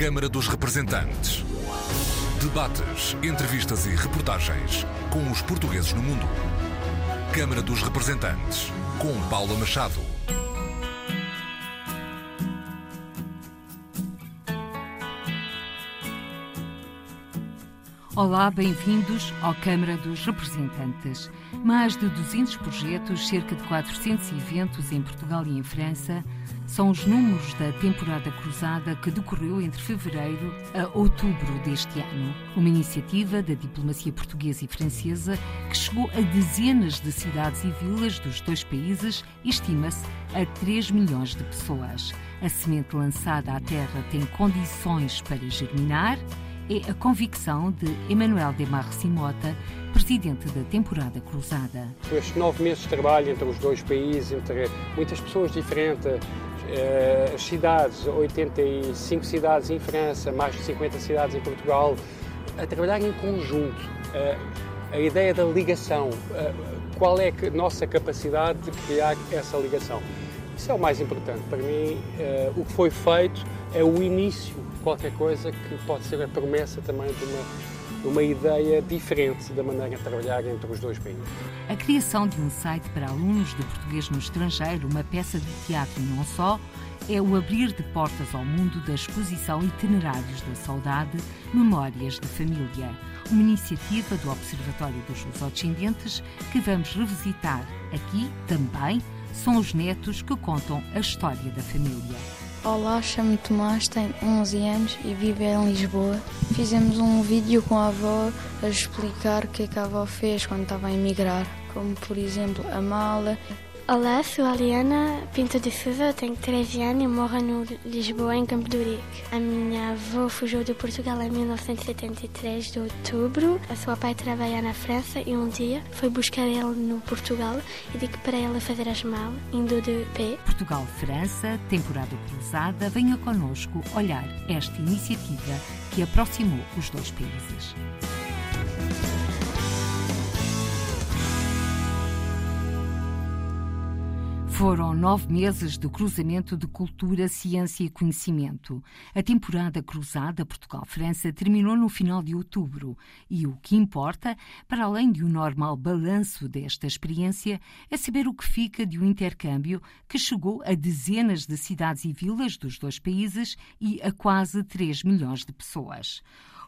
Câmara dos Representantes. Debates, entrevistas e reportagens com os portugueses no mundo. Câmara dos Representantes, com Paula Machado. Olá, bem-vindos ao Câmara dos Representantes. Mais de 200 projetos, cerca de 400 eventos em Portugal e em França são os números da temporada cruzada que decorreu entre fevereiro a outubro deste ano. Uma iniciativa da diplomacia portuguesa e francesa que chegou a dezenas de cidades e vilas dos dois países estima-se a 3 milhões de pessoas. A semente lançada à terra tem condições para germinar é a convicção de Emmanuel Demar Simota, presidente da temporada cruzada. Estes nove meses de trabalho entre os dois países, entre muitas pessoas diferentes, as cidades, 85 cidades em França, mais de 50 cidades em Portugal, a trabalhar em conjunto. Eh, a ideia da ligação, eh, qual é a nossa capacidade de criar essa ligação? Isso é o mais importante. Para mim, o que foi feito é o início qualquer coisa que pode ser a promessa também de uma, de uma ideia diferente da maneira de trabalhar entre os dois países. A criação de um site para alunos de português no estrangeiro, uma peça de teatro e não só, é o abrir de portas ao mundo da exposição Itinerários da Saudade, Memórias de Família, uma iniciativa do Observatório dos Lusodescendentes que vamos revisitar aqui também. São os netos que contam a história da família. Olá, chamo-me Tomás, tenho 11 anos e vivo em Lisboa. Fizemos um vídeo com a avó a explicar o que, é que a avó fez quando estava a emigrar, como por exemplo a mala Olá, sou a Liana Pinto de Souza, tenho 13 anos e moro no Lisboa, em Campo de Urique. A minha avó fugiu de Portugal em 1973 de outubro. A sua pai trabalha na França e um dia foi buscar ele no Portugal e disse para ela fazer as malas, indo de pé. Portugal-França, temporada cruzada, venha connosco olhar esta iniciativa que aproximou os dois países. Foram nove meses de cruzamento de cultura, ciência e conhecimento. A temporada cruzada Portugal-França terminou no final de outubro e o que importa, para além de um normal balanço desta experiência, é saber o que fica de um intercâmbio que chegou a dezenas de cidades e vilas dos dois países e a quase 3 milhões de pessoas.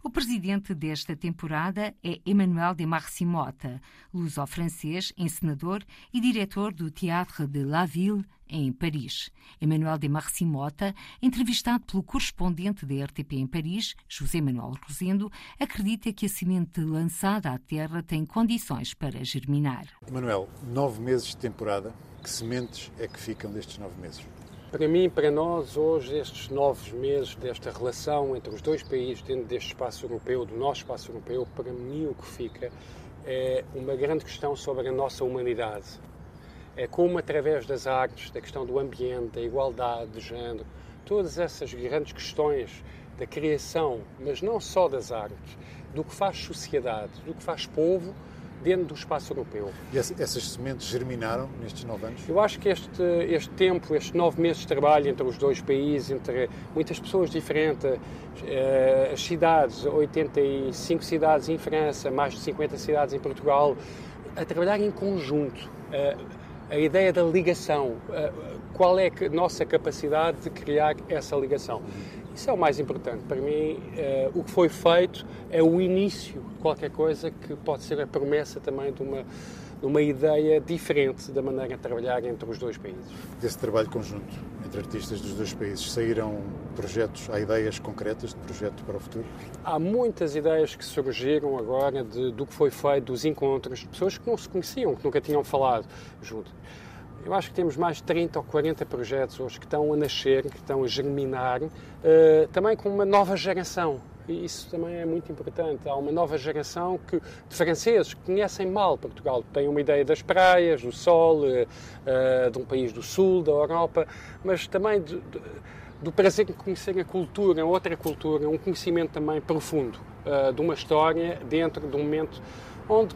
O presidente desta temporada é Emmanuel de Marcimota, luso-francês, encenador e diretor do Théâtre de la Ville, em Paris. Emmanuel de Marcimota, entrevistado pelo correspondente da RTP em Paris, José Manuel Rosendo, acredita que a semente lançada à terra tem condições para germinar. Emmanuel, nove meses de temporada, que sementes é que ficam destes nove meses? Para mim, para nós, hoje, estes nove meses desta relação entre os dois países dentro deste espaço europeu, do nosso espaço europeu, para mim o que fica é uma grande questão sobre a nossa humanidade. É como, através das artes, da questão do ambiente, da igualdade de género, todas essas grandes questões da criação, mas não só das artes, do que faz sociedade, do que faz povo, dentro do espaço europeu. E essas sementes germinaram nestes nove anos? Eu acho que este, este tempo, estes nove meses de trabalho entre os dois países, entre muitas pessoas diferentes, eh, as cidades, 85 cidades em França, mais de 50 cidades em Portugal, a trabalhar em conjunto. Eh, a ideia da ligação, eh, qual é a nossa capacidade de criar essa ligação? Isso é o mais importante. Para mim, uh, o que foi feito é o início de qualquer coisa que pode ser a promessa também de uma, de uma ideia diferente da maneira de trabalhar entre os dois países. Desse trabalho conjunto entre artistas dos dois países, saíram projetos, há ideias concretas de projeto para o futuro? Há muitas ideias que surgiram agora de, do que foi feito, dos encontros, de pessoas que não se conheciam, que nunca tinham falado junto. Eu acho que temos mais de 30 ou 40 projetos hoje que estão a nascer, que estão a germinar, uh, também com uma nova geração. E isso também é muito importante. Há uma nova geração que, de franceses que conhecem mal Portugal. Têm uma ideia das praias, do sol, uh, de um país do sul, da Europa, mas também de, de, do prazer de conhecer a cultura, outra cultura, um conhecimento também profundo uh, de uma história dentro de um momento onde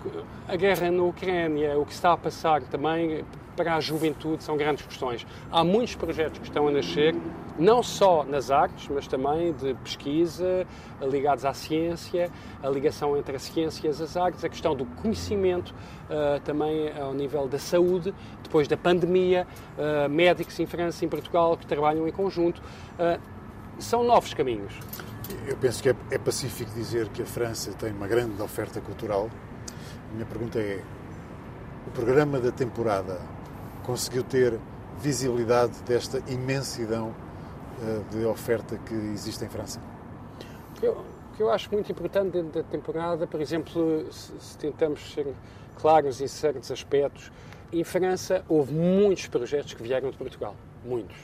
a guerra na Ucrânia, o que está a passar também para a juventude são grandes questões. Há muitos projetos que estão a nascer não só nas artes, mas também de pesquisa, ligados à ciência, a ligação entre a ciência e as artes, a questão do conhecimento, uh, também ao nível da saúde, depois da pandemia, uh, médicos em França e em Portugal que trabalham em conjunto. São novos caminhos. Eu penso que é, é pacífico dizer que a França tem uma grande oferta cultural. A minha pergunta é: o programa da temporada conseguiu ter visibilidade desta imensidão uh, de oferta que existe em França? Eu, que eu acho muito importante dentro da temporada, por exemplo, se, se tentamos ser claros em certos aspectos, em França houve muitos projetos que vieram de Portugal. Muitos.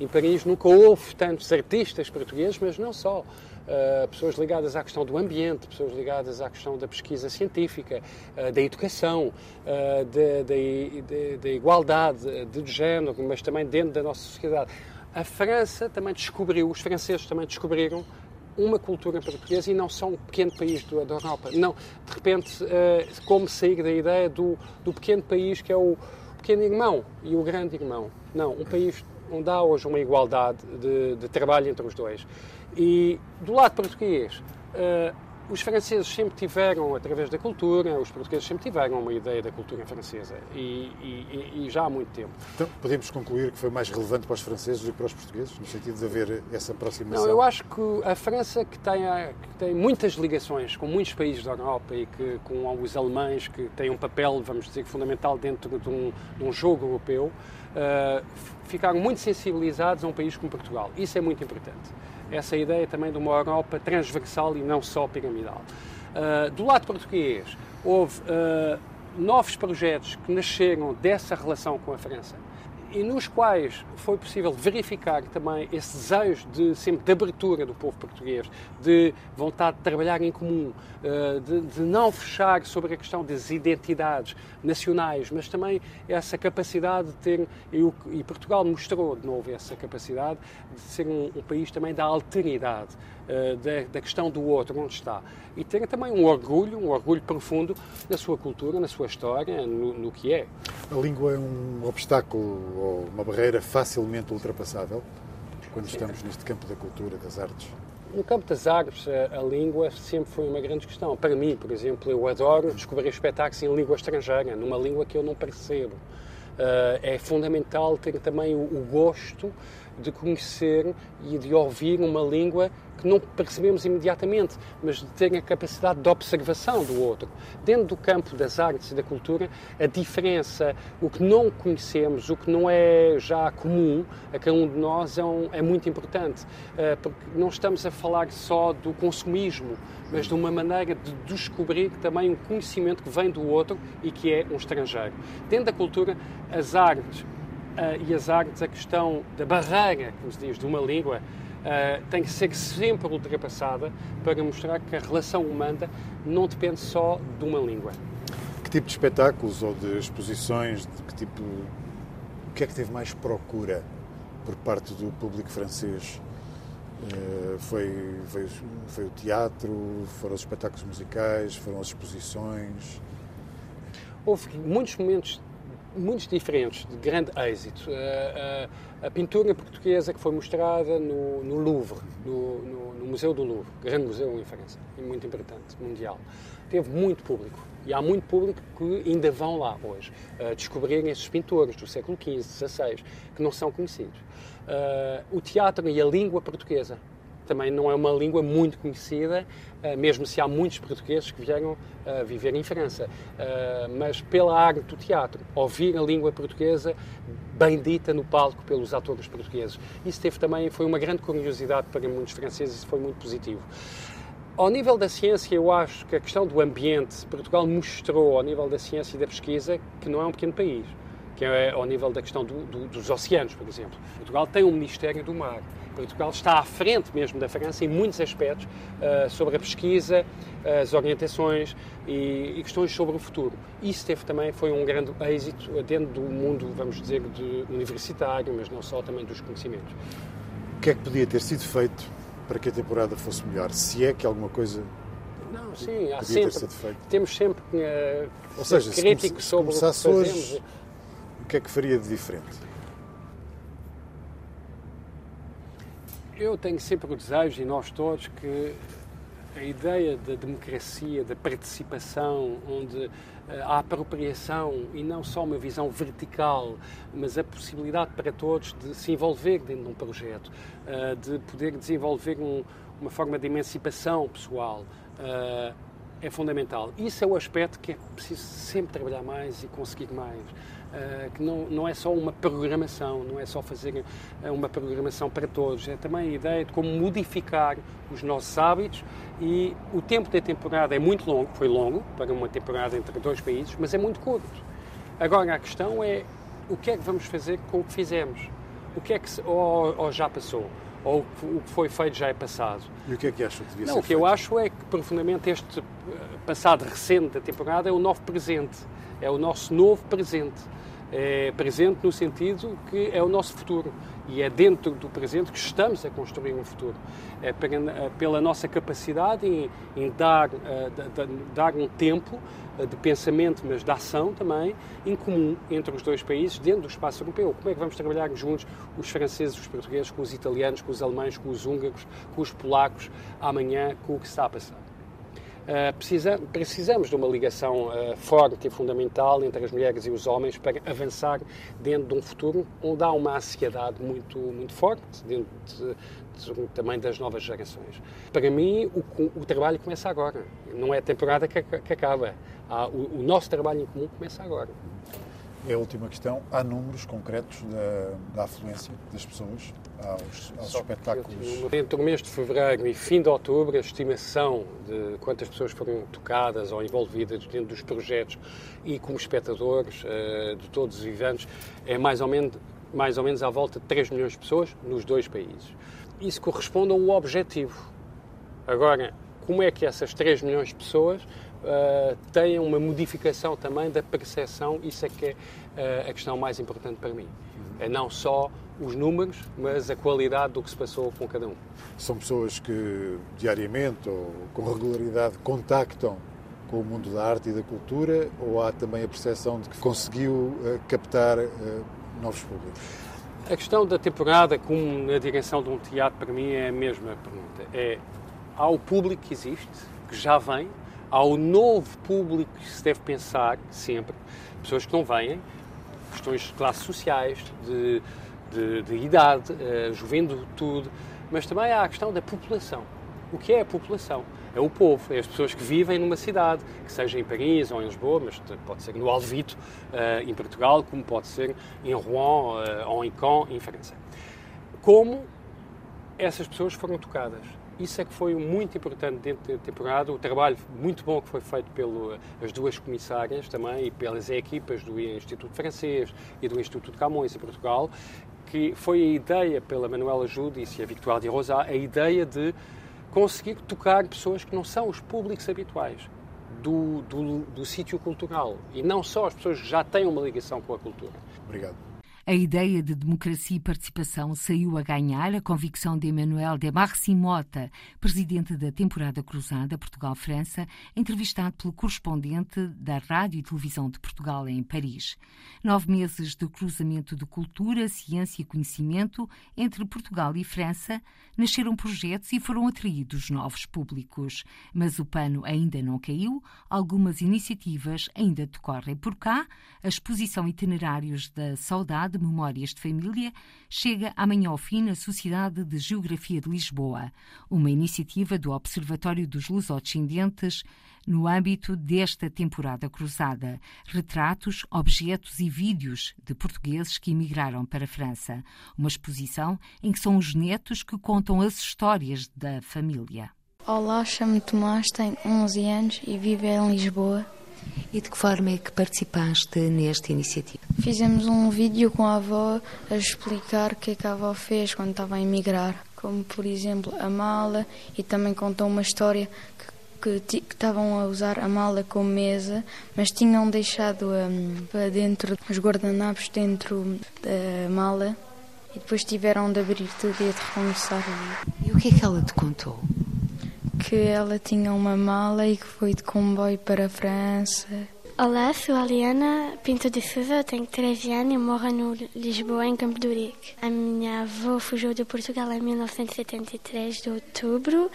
Em Paris nunca houve tantos artistas portugueses, mas não só. Uh, pessoas ligadas à questão do ambiente, pessoas ligadas à questão da pesquisa científica, uh, da educação, uh, da igualdade de género, mas também dentro da nossa sociedade. A França também descobriu, os franceses também descobriram uma cultura portuguesa e não só um pequeno país da Europa. Não, de repente, como sair da ideia do, do pequeno país que é o pequeno irmão e o grande irmão. Não, um país onde há hoje uma igualdade de, de trabalho entre os dois. E do lado português, uh, os franceses sempre tiveram, através da cultura, os portugueses sempre tiveram uma ideia da cultura francesa e, e, e, já há muito tempo. Então, podemos concluir que foi mais relevante para os franceses do que para os portugueses, no sentido de haver essa aproximação? Não, eu acho que a França, que tem, que tem muitas ligações com muitos países da Europa e que, com os alemães, que têm um papel, vamos dizer, fundamental dentro de um, de um jogo europeu, uh, ficaram muito sensibilizados a um país como Portugal. Isso é muito importante. Essa ideia também de uma Europa transversal e não só piramidal. Uh, do lado português, houve uh, novos projetos que nasceram dessa relação com a França e nos quais foi possível verificar também esse desejo de sempre de abertura do povo português, de vontade de trabalhar em comum, eh, de, de não fechar sobre a questão das identidades nacionais, mas também essa capacidade de ter, e, Portugal mostrou de novo essa capacidade de ser um, um país também da alteridade, eh, da, da, questão do outro, onde está. E ter também um orgulho, um orgulho profundo na sua cultura, na sua história, no, no que é. A língua é um obstáculo ou uma barreira facilmente ultrapassável quando estamos neste campo da cultura, das artes? No campo das artes, a, a, língua sempre foi uma grande questão. Para mim, por exemplo, eu adoro descobrir espetáculos em língua estrangeira, numa língua que eu não percebo. Uh, é fundamental ter também o, o gosto de conhecer e de ouvir uma língua que não percebemos imediatamente, mas de ter a capacidade de observação do outro. Dentro do campo das artes e da cultura, a diferença, o que não conhecemos, o que não é já comum a cada um de nós é, um, é muito importante, uh, porque não estamos a falar só do consumismo, mas de uma maneira de descobrir também um conhecimento que vem do outro e que é um estrangeiro. Dentro da cultura, as artes e as artes, a questão da barreira, como se diz, de uma língua, uh, tem que ser sempre ultrapassada para mostrar que a relação humana não depende só de uma língua. Que tipo de espetáculos ou de exposições, de que tipo. O que é que teve mais procura por parte do público francês? Uh, foi, foi, foi o teatro, foram os espetáculos musicais, foram as exposições? Houve muitos momentos muitos diferentes, de grande êxito. A, a, a pintura portuguesa que foi mostrada no, no Louvre, no, no, no, Museu do Louvre, grande museu em França, muito importante, mundial, teve muito público. E há muito público que ainda vão lá hoje uh, descobrirem esses pintores do século XV, XVI, que não são conhecidos. Uh, o teatro e a língua portuguesa também não é uma língua muito conhecida, eh, mesmo se há muitos portugueses que vieram uh, viver em França. Uh, mas pela arte do teatro, ouvir a língua portuguesa bem dita no palco pelos atores portugueses. Isso teve também, foi uma grande curiosidade para muitos franceses e foi muito positivo. Ao nível da ciência, eu acho que a questão do ambiente, Portugal mostrou ao nível da ciência e da pesquisa que não é um pequeno país, que é ao nível da questão do, do, dos oceanos, por exemplo. Portugal tem um Ministério do Mar Portugal está à frente mesmo da França em muitos aspectos uh, sobre a pesquisa, as orientações e, e, questões sobre o futuro. Isso teve também foi um grande êxito dentro do mundo, vamos dizer, de universitário, mas não só também dos conhecimentos. O que é que podia ter sido feito para que a temporada fosse melhor? Se é que alguma coisa não, sim, há sempre, temos sempre uh, Ou seja, críticos sobre o que fazemos. Hoje, que é que faria de diferente? Eu tenho sempre o desejo, e nós todos, que a ideia da democracia, da participação, onde eh, a apropriação e não só uma visão vertical, mas a possibilidade para todos de se envolver dentro de um projeto, eh, de poder desenvolver um, uma forma de emancipação pessoal, eh, é fundamental. Isso é o aspecto que é preciso sempre trabalhar mais e conseguir mais. Uh, que não, não é só uma programação, não é só fazer uma programação para todos, é também a ideia de como modificar os nossos hábitos e o tempo da temporada é muito longo, foi longo para uma temporada entre dois países, mas é muito curto. Agora a questão é o que é que vamos fazer com o que fizemos? O que é que ou, ou já passou? Ou o que foi feito já é passado. E o que é que acha que devia Não, ser o que eu acho é que profundamente este eh, passado recente da temporada é o novo presente, é o nosso novo presente. É presente no sentido que é o nosso futuro e é dentro do presente que estamos a construir um futuro. É pela nossa capacidade em, em dar, uh, dar um tempo uh, de pensamento, mas de ação também, em comum entre os dois países, dentro do espaço europeu. Como é que vamos trabalhar juntos, os franceses, os portugueses, com os italianos, com os alemães, com os húngaros, com os polacos, amanhã, com o que está a passar? Precisa, precisamos de uma ligação uh, forte e fundamental entre as mulheres e os homens para avançar dentro de um futuro onde há uma ansiedade muito, muito forte dentro de, de, também das novas gerações. Para mim, o, o, trabalho começa agora. Não é a temporada que, que acaba. Há, o, o nosso trabalho em comum começa agora. É a última questão. Há números concretos da, da afluência das pessoas aos, aos espetáculos? Entre o mês de fevereiro e fim de outubro, a estimação de quantas pessoas foram tocadas ou envolvidas dentro dos projetos e como espectadores uh, de todos os eventos é mais ou, menos, mais ou menos à volta de 3 milhões de pessoas nos dois países. Isso corresponde a um objetivo. Agora, como é que essas 3 milhões de pessoas uh, tenham uma modificação também da percepção, isso é que é uh, a questão mais importante para mim. É não só os números, mas a qualidade do que se passou com cada um. São pessoas que diariamente ou com regularidade contactam com o mundo da arte e da cultura ou há também a percepção de que conseguiu uh, captar novos públicos? A questão da temporada, como na direção de um teatro, para mim é a mesma pergunta. É, há o público que existe, que já vem, ao novo público que se deve pensar sempre, pessoas que não vêm, questões de classes sociais, de, de, de idade, uh, juventude, mas também há a questão da população. O que é a população? É o povo, é as pessoas que vivem numa cidade, que seja em Paris ou em Lisboa, mas pode ser no Alvito, uh, em Portugal, como pode ser em Rouen uh, ou em Caen, em França. Como essas pessoas foram tocadas isso é que foi muito importante dentro da temporada, o trabalho muito bom que foi feito pelas duas comissárias também e pelas equipas do Instituto Francês e do Instituto Camões em Portugal, que foi a ideia pela Manuela Judice e a Victoire de Rosa, a ideia de conseguir tocar pessoas que não são os públicos habituais do, do, do sítio cultural e não só as pessoas que já têm uma ligação com a cultura. Obrigado. A ideia de democracia e participação saiu a ganhar a convicção de Emmanuel de Marcimota, presidente da temporada cruzada Portugal-França, entrevistado pelo correspondente da Rádio e Televisão de Portugal em Paris. Nove meses de cruzamento de cultura, ciência e conhecimento entre Portugal e França, nasceram projetos e foram atraídos novos públicos. Mas o pano ainda não caiu, algumas iniciativas ainda decorrem por cá. A exposição Itinerários da Saudade de Memórias de Família chega amanhã ao fim na Sociedade de Geografia de Lisboa, uma iniciativa do Observatório dos Lusodescendentes no âmbito desta temporada cruzada. Retratos, objetos e vídeos de portugueses que emigraram para a França. Uma exposição em que são os netos que contam as histórias da família. Olá, chamo-me Tomás, tenho 11 anos e vivo em Lisboa. E de que forma é que participaste nesta iniciativa? Fizemos um vídeo com a avó a explicar o que, é que a avó fez quando estava a emigrar, como por exemplo a mala, e também contou uma história que, que, que estavam a usar a mala como mesa, mas tinham deixado um, para dentro os guardanapos dentro da mala e depois tiveram de abrir tudo e de recomeçar. E o que é que ela te contou? Que ela tinha uma mala e que foi de comboio para a França. Olá, sou a Liana Pinto de Souza, tenho 13 anos e moro no Lisboa, em Campo de Urique. A minha avó fugiu de Portugal em 1973 de outubro.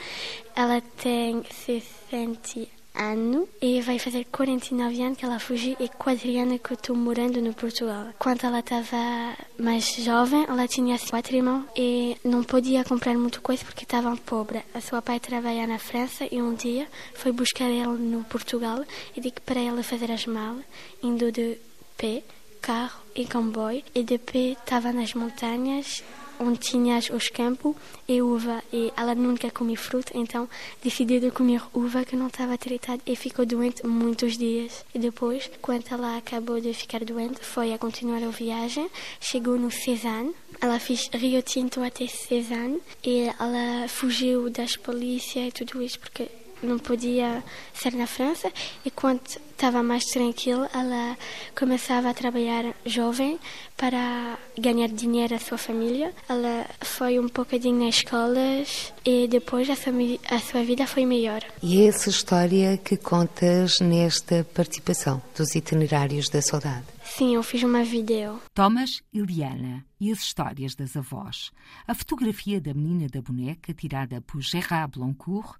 Ela tem 60 ano e vai fazer 49 anos que ela fugiu e 4 anos que eu estou morando no Portugal. Quando ela estava mais jovem, ela tinha quatro irmãos e não podia comprar muita coisa porque estava pobre. A sua pai trabalha na França e um dia foi buscar ela no Portugal. E disse para ela fazer as malas, indo de pé, carro e comboio e de pé estava nas montanhas onde tinha os campos e uva e ela nunca comia fruta, então decidiu comer uva que não estava tratada e ficou doente muitos dias. E depois, quando ela acabou de ficar doente, foi a continuar a viagem, chegou no Cezanne, ela fez Rio Tinto até Cezanne e ela fugiu das polícias e tudo isso porque não podia ser na França e quando estava mais tranquila ela começava a trabalhar jovem para ganhar dinheiro à sua família. Ela foi um pouquinho nas escolas e depois a sua, a sua vida foi melhor. E é essa história que contas nesta participação dos itinerários da saudade? Sim, eu fiz uma vídeo. Thomas e Liana e as histórias das avós. A fotografia da menina da boneca tirada por Gérard Blancourt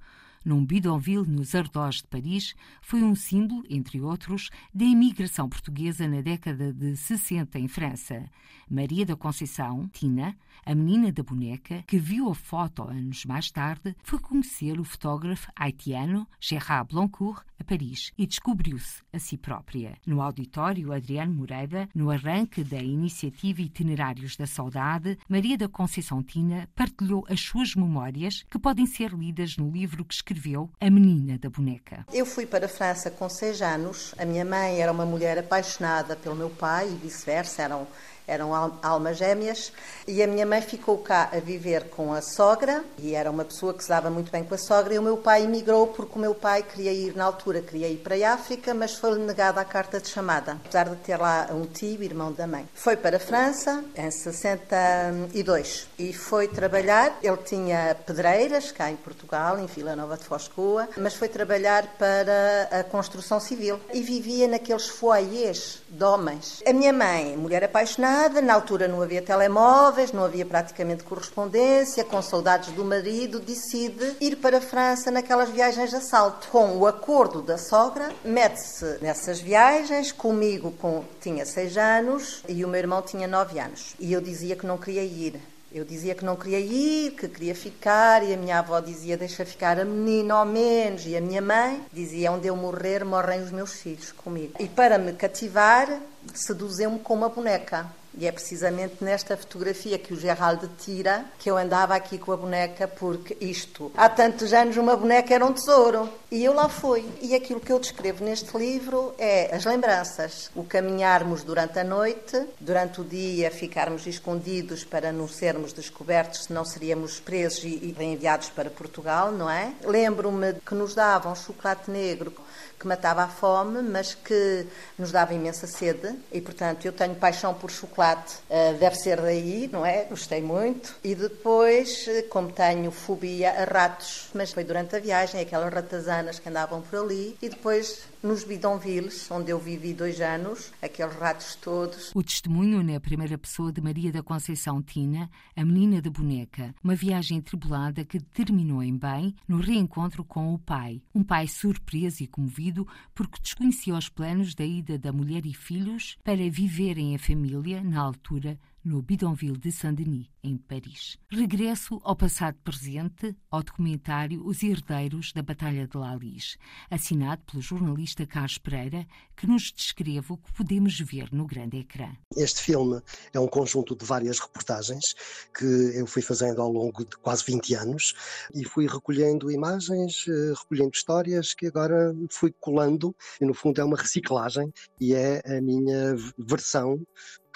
num bidonville nos arredores de Paris, foi um símbolo, entre outros, da imigração portuguesa na década de 60 em França. Maria da Conceição, Tina, a menina da boneca, que viu a foto anos mais tarde, foi conhecer o fotógrafo haitiano Gérard Blancourt a Paris e descobriu-se a si própria. No auditório Adriano Moreira, no arranque da iniciativa Itinerários da Saudade, Maria da Conceição Tina partilhou as suas memórias que podem ser lidas no livro que escreveu A Menina da Boneca. Eu fui para a França com seis anos. A minha mãe era uma mulher apaixonada pelo meu pai e vice-versa. Eram eram almas gêmeas, e a minha mãe ficou cá a viver com a sogra, e era uma pessoa que se dava muito bem com a sogra, e o meu pai emigrou porque o meu pai queria ir, na altura, queria ir para a África, mas foi-lhe negada a carta de chamada, apesar de ter lá um tio, irmão da mãe. Foi para a França, em 62, e foi trabalhar, ele tinha pedreiras cá em Portugal, em Vila Nova de Foscoa, mas foi trabalhar para a construção civil, e vivia naqueles foyers de homens. A minha mãe, mulher apaixonada, nada. Na altura não havia telemóveis, não havia praticamente correspondência. Com saudades do marido, decide ir para a França naquelas viagens de assalto. Com o acordo da sogra, mete-se nessas viagens. Comigo com, tinha seis anos e o meu irmão tinha nove anos. E eu dizia que não queria ir. Eu dizia que não queria ir, que queria ficar, e a minha avó dizia: Deixa ficar a menina ao menos. E a minha mãe dizia: Onde eu morrer, morrem os meus filhos comigo. E para me cativar, seduziu-me com uma boneca. E é precisamente nesta fotografia que o Geraldo tira que eu andava aqui com a boneca, porque isto, há tantos anos, uma boneca era um tesouro. E eu lá fui. E aquilo que eu descrevo neste livro é as lembranças. O caminharmos durante a noite, durante o dia ficarmos escondidos para não sermos descobertos, senão seríamos presos e, enviados para Portugal, não é? Lembro-me que nos davam chocolate negro que matava a fome, mas que nos dava imensa sede. E, portanto, eu tenho paixão por chocolate, uh, deve ser daí, não é? Gostei muito. E depois, eh, como tenho fobia a ratos, mas foi durante a viagem, aquelas ratazanas que andavam por ali, e depois nos bidonvilles, onde eu vivi dois anos, aqueles ratos todos. O testemunho na primeira pessoa de Maria da Conceição Tina, a menina da boneca, uma viagem tribulada que terminou em bem no reencontro com o pai. Um pai surpreso e comovido porque desconhecia os planos da ida da mulher e filhos para viverem a família, na altura, no Bidonville de Saint-Denis, em Paris. Regresso ao passado presente, ao documentário Os Herdeiros da Batalha de Lalis, assinado pelo jornalista Carlos Pereira, que nos descreve o que podemos ver no grande ecrã. Este filme é um conjunto de várias reportagens que eu fui fazendo ao longo de quase 20 anos e fui recolhendo imagens, eh, recolhendo histórias que agora fui colando e no fundo é uma reciclagem e é a minha versão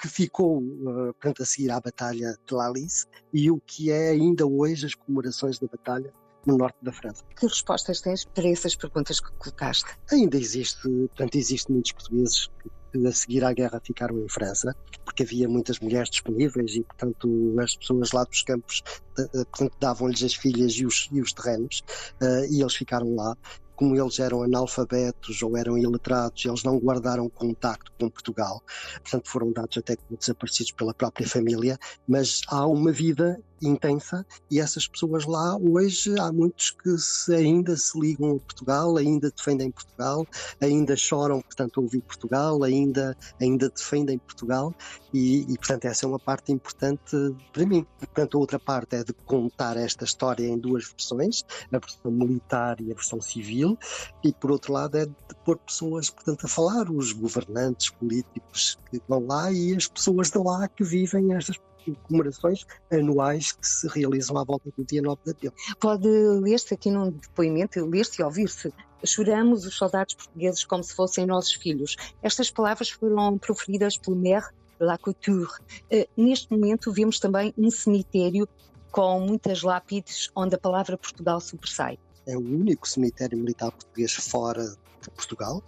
que ficou, uh, a seguir à Batalha de Lalis e o que é ainda hoje as comemorações da Batalha no norte da França. Que respostas tens para essas perguntas que colocaste? Ainda existe, portanto, existem muitos portugueses que a seguir à guerra ficaram em França, porque havia muitas mulheres disponíveis e, portanto, as pessoas lá dos campos, eh, portanto, davam-lhes as filhas e os, e os terrenos, uh, e eles ficaram lá. Como eles eram analfabetos ou eram iletrados, eles não guardaram contacto com Portugal, portanto foram dados até como desaparecidos pela própria família, mas há uma vida intensa e essas pessoas lá hoje há muitos que se, ainda se ligam a Portugal, ainda defendem Portugal, ainda choram, portanto, ouvir Portugal, ainda, ainda defendem Portugal e, e, portanto, essa é uma parte importante para mim. Portanto, a outra parte é de contar esta história em duas versões, a versão militar e a versão civil, e por outro lado é de pôr pessoas, portanto, a falar, os governantes políticos que vão lá e as pessoas de lá que vivem estas comemorações anuais que se realizam à volta do dia 9 de abril. Pode ler-se aqui num depoimento, ler-se e ouvir-se. Choramos os soldados portugueses como se fossem nossos filhos. Estas palavras foram proferidas pelo maire Lacouture. Uh, neste momento vemos também um cemitério com muitas lápides onde a palavra Portugal sobressai. É o único cemitério militar português fora de Portugal.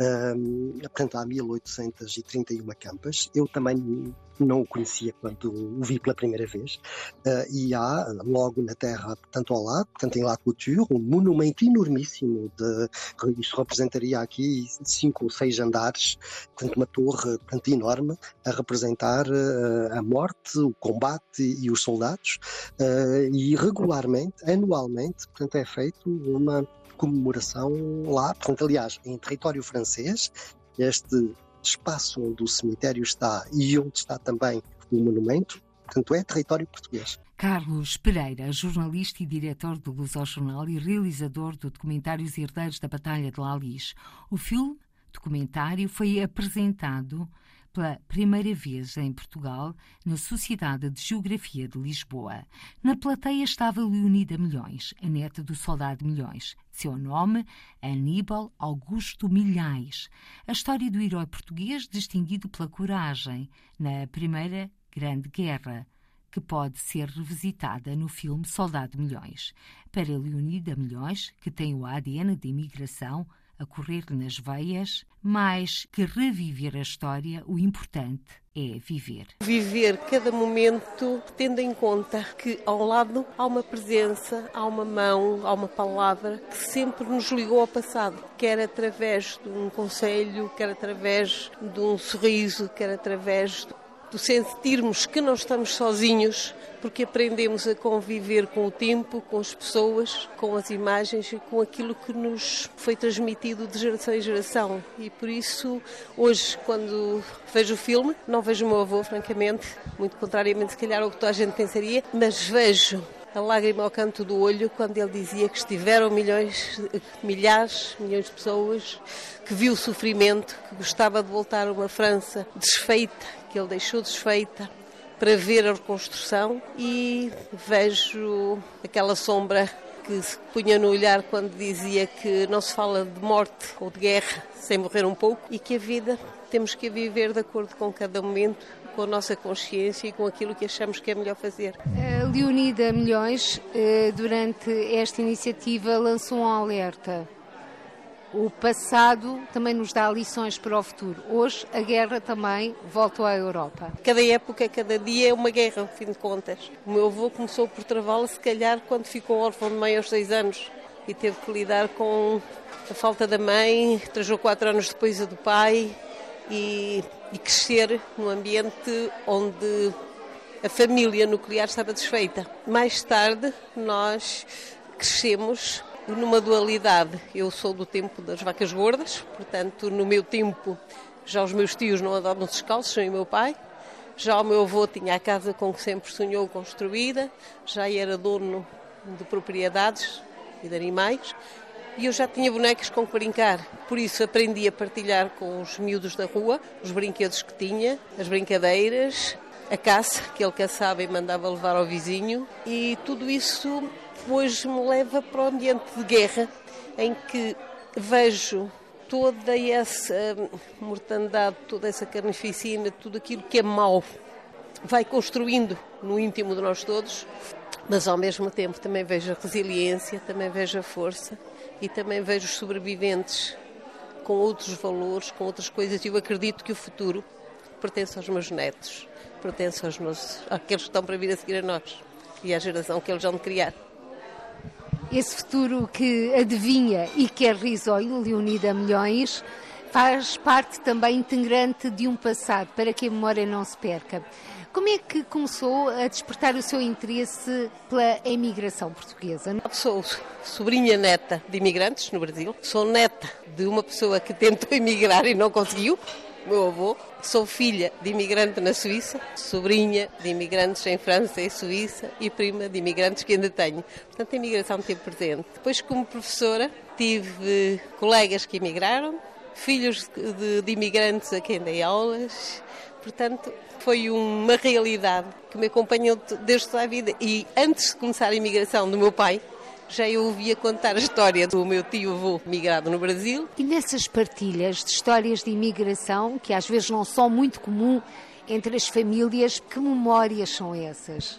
Um, portanto, há 1831 campas. Eu também não o conhecia quando o vi pela primeira vez. Uh, e há, logo na terra, portanto, ao lado, portanto, em La Couture, um monumento enormíssimo. De, isto representaria aqui cinco ou seis andares, portanto, uma torre portanto, enorme, a representar uh, a morte, o combate e os soldados. Uh, e regularmente, anualmente, portanto, é feito uma comemoração lá, portanto, aliás, em território francês, este espaço onde o cemitério está e onde está também o monumento, portanto é território português. Carlos Pereira, jornalista e diretor do Luso Jornal e realizador do documentário Os Herdeiros da Batalha de Lalis. O filme documentário foi apresentado pela primeira vez em Portugal na Sociedade de Geografia de Lisboa. Na plateia estava Leonida Milhões, a neta do soldado Milhões. Seu nome, Aníbal Augusto Milhais. A história do herói português distinguido pela coragem na Primeira Grande Guerra que pode ser revisitada no filme Soldado Milhões. Para Leonida Milhões, que tem o ADN de imigração, a correr-lhe nas veias, mais que reviver a história, o importante é viver. Viver cada momento tendo em conta que ao lado há uma presença, há uma mão, há uma palavra que sempre nos ligou ao passado, quer através de um conselho, quer através de um sorriso, quer através do sentirmos que não estamos sozinhos, porque aprendemos a conviver com o tempo, com as pessoas, com as imagens e com aquilo que nos foi transmitido de geração em geração. E por isso, hoje, quando vejo o filme, não vejo o meu avô, francamente, muito contrariamente, se calhar, ao que toda a gente pensaria, mas vejo a lágrima ao canto do olho quando ele dizia que estiveram milhões, milhares, milhões de pessoas, que viu o sofrimento, que gostava de voltar a uma França desfeita, que ele deixou desfeita, para ver a reconstrução e vejo aquela sombra que se punha no olhar quando dizia que não se fala de morte ou de guerra sem morrer um pouco e que a vida temos que viver de acordo com cada momento com a nossa consciência e com aquilo que achamos que é melhor fazer. A Leonida Milhões, eh, durante esta iniciativa, lançou um alerta. O passado também nos dá lições para o futuro. Hoje a guerra também voltou à Europa. Cada época, cada dia é uma guerra, no fim de contas. O meu avô começou por travá-la, se calhar, quando ficou órfão de mãe aos seis anos e teve que lidar com a falta da mãe, três ou quatro anos depois a do pai e e crescer num ambiente onde a família nuclear estava desfeita. Mais tarde, nós crescemos numa dualidade. Eu sou do tempo das vacas gordas, portanto, no meu tempo, já os meus tios não andavam descalços, nem o meu pai. Já o meu avô tinha a casa com que sempre sonhou construída, já era dono de propriedades e de animais e eu já tinha bonecas com que brincar. Por isso aprendi a partilhar com os miúdos da rua os brinquedos que tinha, as brincadeiras, a caça, que ele caçava e mandava levar ao vizinho. E tudo isso hoje me leva para o ambiente de guerra, em que vejo toda essa mortandade, toda essa carnificina, tudo aquilo que é mau, vai construindo no íntimo de nós todos, mas ao mesmo tempo também vejo a resiliência, também vejo a força e também vejo os sobreviventes com outros valores, com outras coisas. Eu acredito que o futuro pertence aos meus netos, pertence aos meus, àqueles que estão para vir a seguir a nós e à geração que eles vão criar. Esse futuro que adivinha e quer risonho, Leonida Milhões, faz parte também integrante de um passado para que a memória não se perca. Como é que começou a despertar o seu interesse pela emigração portuguesa? Sou sobrinha neta de imigrantes no Brasil. Sou neta de uma pessoa que tentou emigrar e não conseguiu, meu avô. Sou filha de imigrante na Suíça, sobrinha de imigrantes em França e Suíça e prima de imigrantes que ainda tenho. Portanto, a imigração teve presente. Depois, como professora, tive colegas que emigraram, filhos de, de imigrantes a quem dei aulas. Portanto, foi uma realidade que me acompanhou desde toda a vida. E antes de começar a imigração do meu pai, já eu ouvia contar a história do meu tio-avô migrado no Brasil. E nessas partilhas de histórias de imigração, que às vezes não são muito comum entre as famílias, que memórias são essas?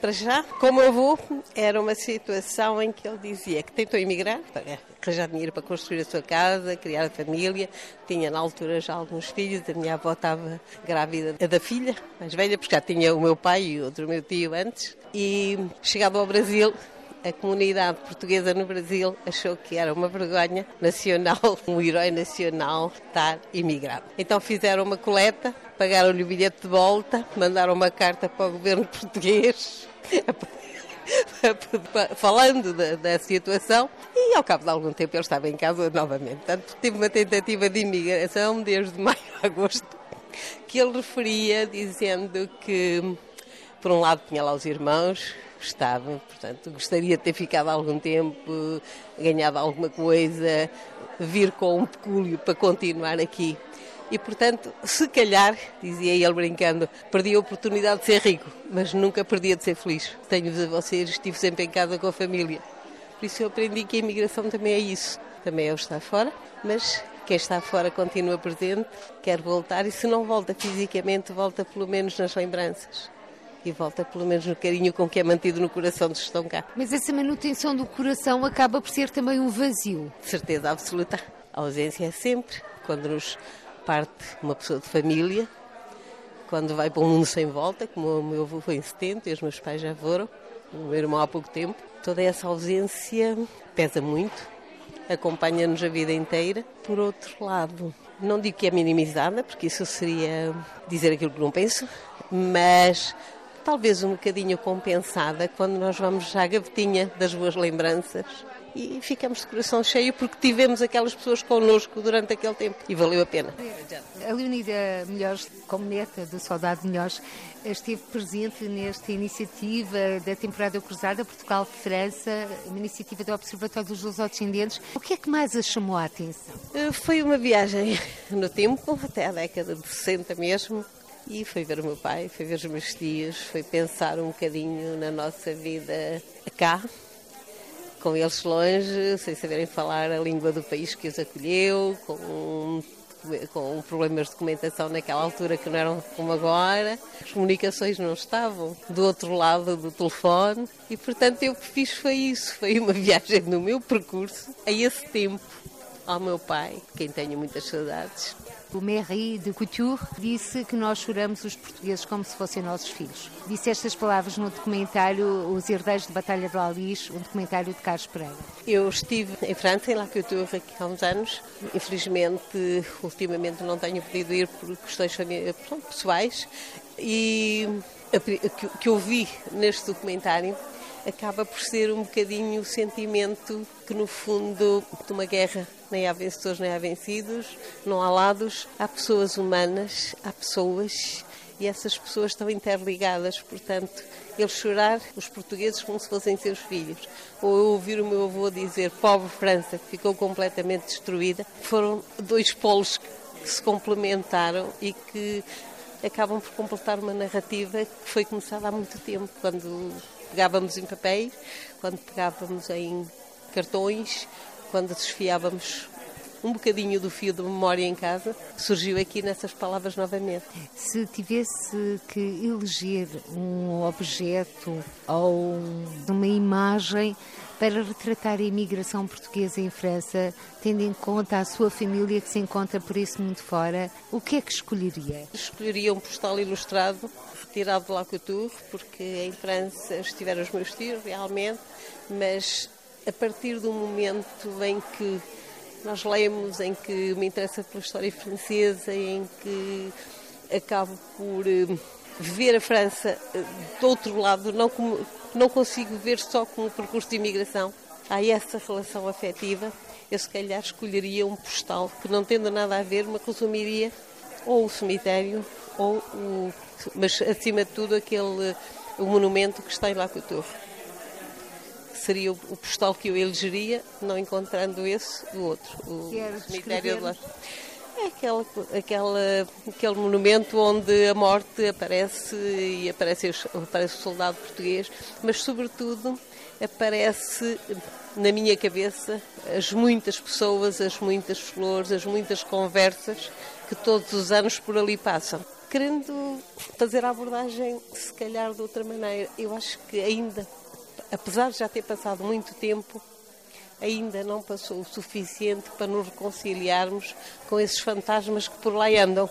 Para já, como avô, era uma situação em que ele dizia que tentou emigrar para arranjar dinheiro para construir a sua casa, criar a família. Tinha na altura já alguns filhos, a minha avó estava grávida da filha, mais velha, porque já tinha o meu pai e outro meu tio antes. E chegado ao Brasil, a comunidade portuguesa no Brasil achou que era uma vergonha nacional, um herói nacional estar imigrado. Então fizeram uma coleta, pagaram-lhe o bilhete de volta, mandaram uma carta para o governo português. falando da, da, situação e ao cabo de algum tempo ele estava em casa novamente. Portanto, teve uma tentativa de imigração desde maio a agosto que ele referia dizendo que por um lado tinha lá os irmãos, gostava, portanto, gostaria de ter ficado algum tempo, ganhado alguma coisa, vir com um pecúlio para continuar aqui. E, portanto, se calhar, dizia ele brincando, perdi a oportunidade de ser rico, mas nunca perdi a de ser feliz. Tenho de vocês, estive sempre em casa com a família. Por isso eu aprendi que a imigração também é isso. Também é o estar fora, mas quem está fora continua presente, quer voltar e se não volta fisicamente, volta pelo menos nas lembranças e volta pelo menos no carinho com que é mantido no coração dos que estão cá. Mas essa manutenção do coração acaba por ser também um vazio. De certeza absoluta. A ausência é sempre quando nos parte uma pessoa de família, quando vai para um mundo sem volta, como o meu avô foi em 70 e os meus pais já foram, o meu irmão há pouco tempo. Toda essa ausência pesa muito, acompanha-nos a vida inteira. Por outro lado, não digo que é minimizada, porque isso seria dizer aquilo que não penso, mas talvez um bocadinho compensada quando nós vamos à gavetinha das boas lembranças e ficamos de coração cheio porque tivemos aquelas pessoas connosco durante aquele tempo e valeu a pena. A Leonida Melhores, como neta do Soldado Melhores, esteve presente nesta iniciativa da temporada cruzada Portugal-França, uma iniciativa do Observatório dos Lusodescendentes. O que é que mais a chamou a atenção? Eh, foi uma viagem no tempo, até a década de 60 mesmo, e foi ver o meu pai, foi ver os meus tios, foi pensar um bocadinho na nossa vida cá, com eles longe, sem saberem falar a língua do país que os acolheu, com, com problemas de documentação naquela altura que não eram como agora. As comunicações não estavam do outro lado do telefone e, portanto, eu que fiz foi isso. Foi uma viagem no meu percurso a esse tempo ao meu pai, quem tenho muitas saudades. O Merri de Couture disse que nós choramos os portugueses como se fossem nossos filhos. Disse estas palavras no documentário Os Herdeiros de Batalha de Lalis, um documentário de Carlos Pereira. Eu estive em França, em La Couture, aqui há uns anos. Infelizmente, ultimamente não tenho podido ir por questões pessoais. E o que eu vi neste documentário acaba por ser um bocadinho o sentimento que, no fundo, de uma guerra nem há vencedores nem há vencidos, não há lados, há pessoas humanas, há pessoas e essas pessoas estão interligadas, portanto, ele chorar, os portugueses, como se fossem seus filhos. Ou eu ouvir o meu avô dizer, pobre França, que ficou completamente destruída, foram dois polos que se complementaram e que acabam por completar uma narrativa que foi começada há muito tempo, quando pegávamos em papéis, quando pegávamos em cartões, quando desfiávamos um bocadinho do fio de memória em casa, surgiu aqui nessas palavras novamente. Se tivesse que eleger um objeto ou uma imagem para retratar a imigração portuguesa em França, tendo em conta a sua família que se encontra por esse mundo fora, o que é que escolheria? Escolheria um postal ilustrado, retirado de La Couture, porque em França estiveram os meus tios, realmente, mas a partir do momento em que nós lemos, em que me interessa pela história francesa, em que acabo por uh, ver a França uh, do outro lado, não, como, não consigo ver só como percurso de imigração. Há essa relação afetiva. Eu, se calhar, escolheria um postal que, não tendo nada a ver, me resumiria ou o cemitério ou o. Mas, acima de tudo, aquele o monumento que está em La Couture. Seria o, o postal que eu elegeria, não encontrando esse, o outro, o cemitério de La é aquela, aquela, aquele monumento onde a morte aparece e aparece, aparece o soldado português, mas sobretudo aparece na minha cabeça as muitas pessoas, as muitas flores, as muitas conversas que todos os anos por ali passam. Querendo fazer a abordagem, se calhar de outra maneira, eu acho que ainda, apesar de já ter passado muito tempo, ainda não passou o suficiente para nos reconciliarmos com esses fantasmas que por lá andam.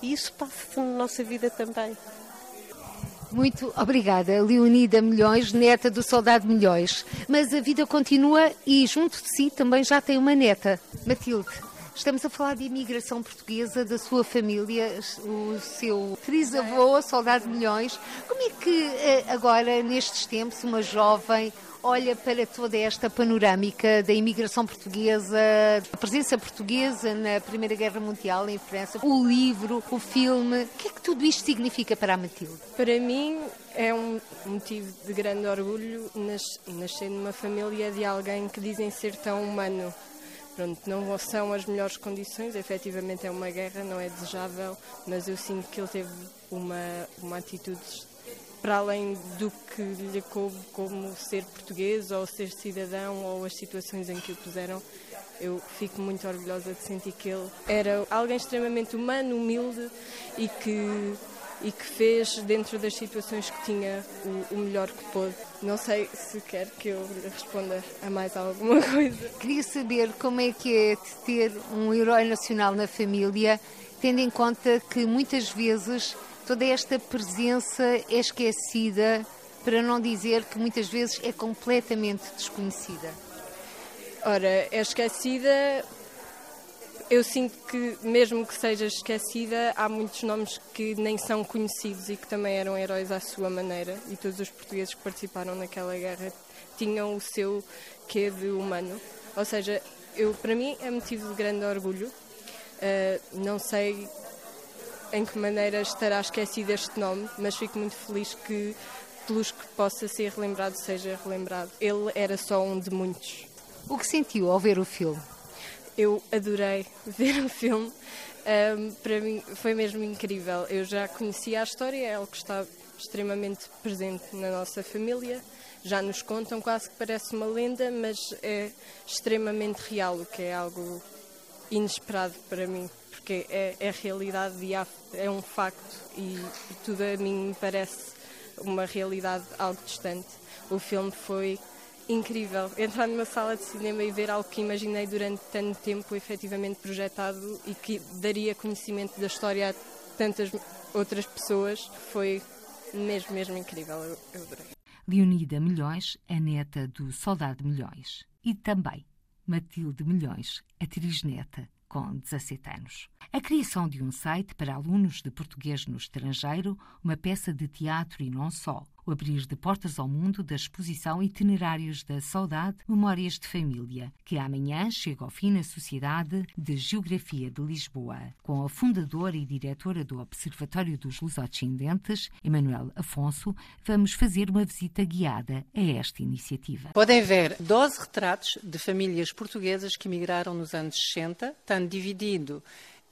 E isso passa na nossa vida também. Muito obrigada, Leonida Milhões, neta do soldado Milhões. Mas a vida continua e junto de si também já tem uma neta, Matilde. Estamos a falar de imigração portuguesa, da sua família, o seu trisavô, soldado Milhões. Como é que eh, agora, nestes tempos, uma jovem olha para toda esta panorâmica da imigração portuguesa, a presença portuguesa na Primeira Guerra Mundial em França, o livro, o filme, o que é que tudo isto significa para a Matilde? Para mim é um motivo de grande orgulho nascer numa família de alguém que dizem ser tão humano. Pronto, não são as melhores condições, efetivamente é uma guerra, não é desejável, mas eu sinto que ele teve uma, uma atitude para além do que lhe coube como ser português ou ser cidadão ou as situações em que o puseram, eu fico muito orgulhosa de sentir que ele era alguém extremamente humano, humilde e que e que fez dentro das situações que tinha o, o, melhor que pôde. Não sei se quer que eu lhe responda a mais alguma coisa. Queria saber como é que é ter um herói nacional na família, tendo em conta que muitas vezes toda esta presença é esquecida, para não dizer que muitas vezes é completamente desconhecida? Ora, é esquecida. Eu sinto que, mesmo que seja esquecida, há muitos nomes que nem são conhecidos e que também eram heróis à sua maneira. E todos os portugueses que participaram naquela guerra tinham o seu quê de humano. Ou seja, eu, para mim é motivo de grande orgulho. Uh, não sei em que maneira estará esquecido este nome, mas fico muito feliz que, pelos que possa ser relembrado, seja relembrado. Ele era só um de muitos. O que sentiu ao ver o filme? Eu adorei ver o filme. Um, para mim foi mesmo incrível. Eu já conhecia a história, é algo que está extremamente presente na nossa família. Já nos contam, quase que parece uma lenda, mas é extremamente real, o que é algo inesperado para mim porque é, é realidade e é um facto e, tudo a mim me parece uma realidade algo distante. O filme foi incrível. Entrar numa sala de cinema e ver algo que imaginei durante tanto tempo efetivamente projetado e que daria conhecimento da história a tantas outras pessoas foi mesmo, mesmo incrível. Eu, eu adorei. Leonida Milhões, a neta do soldado Milhões. E também Matilde Milhões, atriz neta com 17 anos. A criação de um site para alunos de português no estrangeiro, uma peça de teatro e não só, o abrir de portas ao mundo da exposição Itinerários da Saudade, Memórias de Família, que amanhã chega ao fim na Sociedade de Geografia de Lisboa, com a fundadora e diretora do Observatório dos Lusodescendentes, Emanuel Afonso, vamos fazer uma visita guiada a esta iniciativa. Podem ver 12 retratos de famílias portuguesas que migraram nos anos 60, estando dividido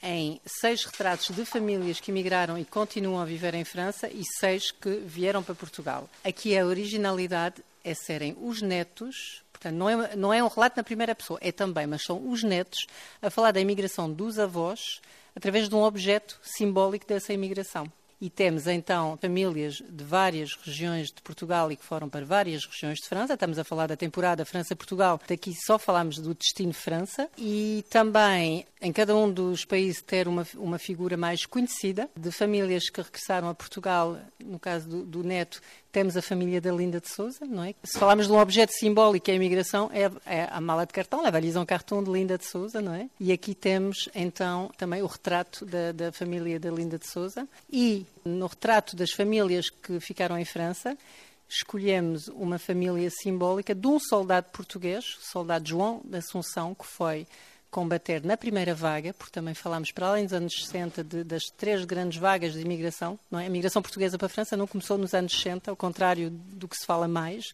em seis retratos de famílias que emigraram e continuam a viver em França e seis que vieram para Portugal. Aqui a originalidade é serem os netos, portanto, não é, não é um relato na primeira pessoa, é também, mas são os netos a falar da imigração dos avós através de um objeto simbólico dessa imigração. E temos então famílias de várias regiões de Portugal e que foram para várias regiões de França. Estamos a falar da temporada França-Portugal, daqui só falamos do destino França. E também em cada um dos países ter uma, uma figura mais conhecida, de famílias que regressaram a Portugal, no caso do, do neto, temos a família da Linda de Souza, não é? Se falarmos de um objeto simbólico, é a imigração, é, é a mala de cartão, a valise cartão de Linda de Souza, não é? E aqui temos, então, também o retrato da, da família da Linda de Souza. E no retrato das famílias que ficaram em França, escolhemos uma família simbólica de um soldado português, o soldado João da Assunção, que foi combater na primeira vaga, porque também falámos para além dos anos 60 de, das três grandes vagas de imigração, não é? A imigração portuguesa para a França não começou nos anos 60, ao contrário do que se fala mais,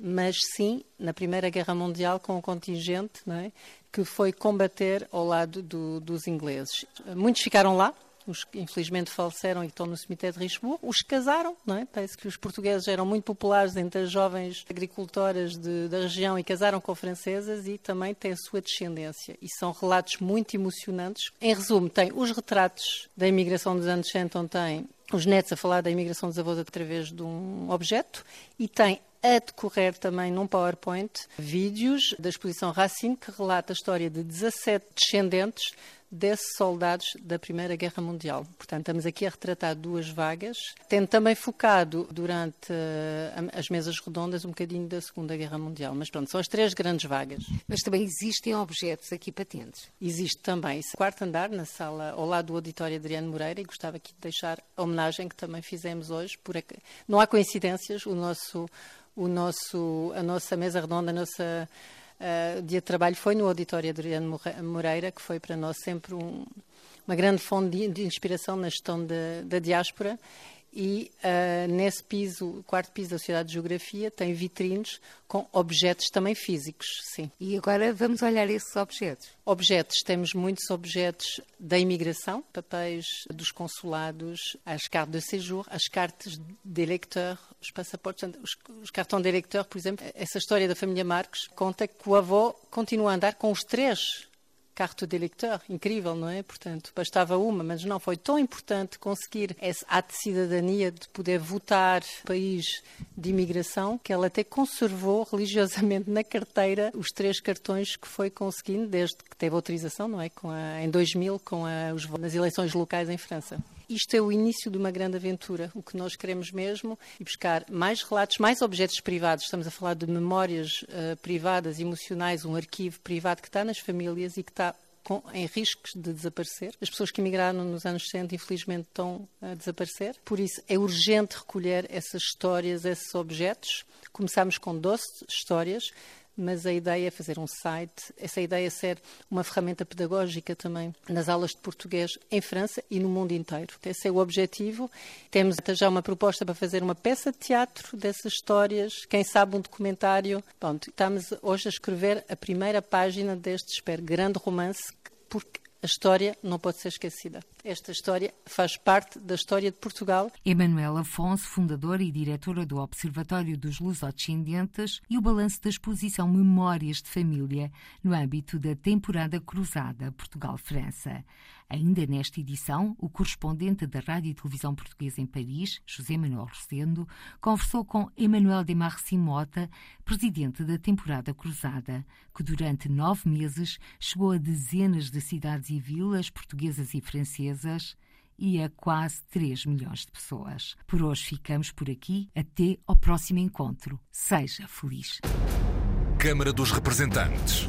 mas sim na Primeira Guerra Mundial com o contingente não é? que foi combater ao lado do, dos ingleses. Muitos ficaram lá, os que infelizmente faleceram e estão no cemitério de Richebourg, os casaram, não é? Parece que os portugueses eram muito populares entre as jovens agricultoras de, da região e casaram com francesas e também têm a sua descendência. E são relatos muito emocionantes. Em resumo, tem os retratos da imigração dos anos 60, onde tem os netos a falar da imigração dos avós através de um objeto e tem a decorrer também num PowerPoint vídeos da exposição Racine que relata a história de 17 descendentes desses soldados da Primeira Guerra Mundial. Portanto, estamos aqui a retratar duas vagas, tendo também focado durante uh, as mesas redondas um bocadinho da Segunda Guerra Mundial. Mas pronto, são as três grandes vagas. Mas também existem objetos aqui patentes. Existe também. Quarto andar, na sala ao lado do auditório Adriano Moreira, e gostava aqui de deixar a homenagem que também fizemos hoje. Por. Não há coincidências, o nosso, o nosso, a nossa mesa redonda, a nossa uh, dia de trabalho foi no auditório Adriano Moreira, que foi para nós sempre um, uma grande fonte de, inspiração na gestão de, da diáspora e uh, nesse piso, quarto piso da Sociedade de Geografia, tem vitrines com objetos também físicos, sim. E agora vamos olhar esses objetos. Objetos, temos muitos objetos da imigração, papéis dos consulados, as cartas de séjour, as cartas de eleitor, os passaportes, os, os cartões de eleitor, por exemplo. Essa história da família Marques conta que o avô continua a andar com os três carta de eleitor, incrível, não é? Portanto, bastava uma, mas não foi tão importante conseguir esse ato de cidadania de poder votar país de imigração que ela até conservou religiosamente na carteira os três cartões que foi conseguindo desde que teve autorização, não é? A, em 2000, com a, os, nas eleições locais em França. Isto é o início de uma grande aventura. O que nós queremos mesmo é buscar mais relatos, mais objetos privados. Estamos a falar de memórias uh, privadas, emocionais, um arquivo privado que está nas famílias e que está com, em riscos de desaparecer. As pessoas que emigraram nos anos 60, infelizmente, estão a desaparecer. Por isso, é urgente recolher essas histórias, esses objetos. Começamos com 12 histórias mas a ideia é fazer um site, essa ideia é ser uma ferramenta pedagógica também nas aulas de português em França e no mundo inteiro. Esse é o objetivo. Temos até já uma proposta para fazer uma peça de teatro dessas histórias, quem sabe um documentário. Pronto, estamos hoje a escrever a primeira página deste, espero, grande romance, porque a história não pode ser esquecida. Esta história faz parte da história de Portugal. Emanuela Afonso, fundadora e diretora do Observatório dos Lusodescendentes e o balanço da exposição Memórias de Família no âmbito da temporada cruzada Portugal-França. Ainda nesta edição, o correspondente da Rádio e Televisão Portuguesa em Paris, José Manuel Rosendo, conversou com Emmanuel de Marci Mota, presidente da temporada cruzada, que durante nove meses chegou a dezenas de cidades e vilas portuguesas e francesas e a quase 3 milhões de pessoas. Por hoje ficamos por aqui. Até ao próximo encontro. Seja feliz. Câmara dos Representantes.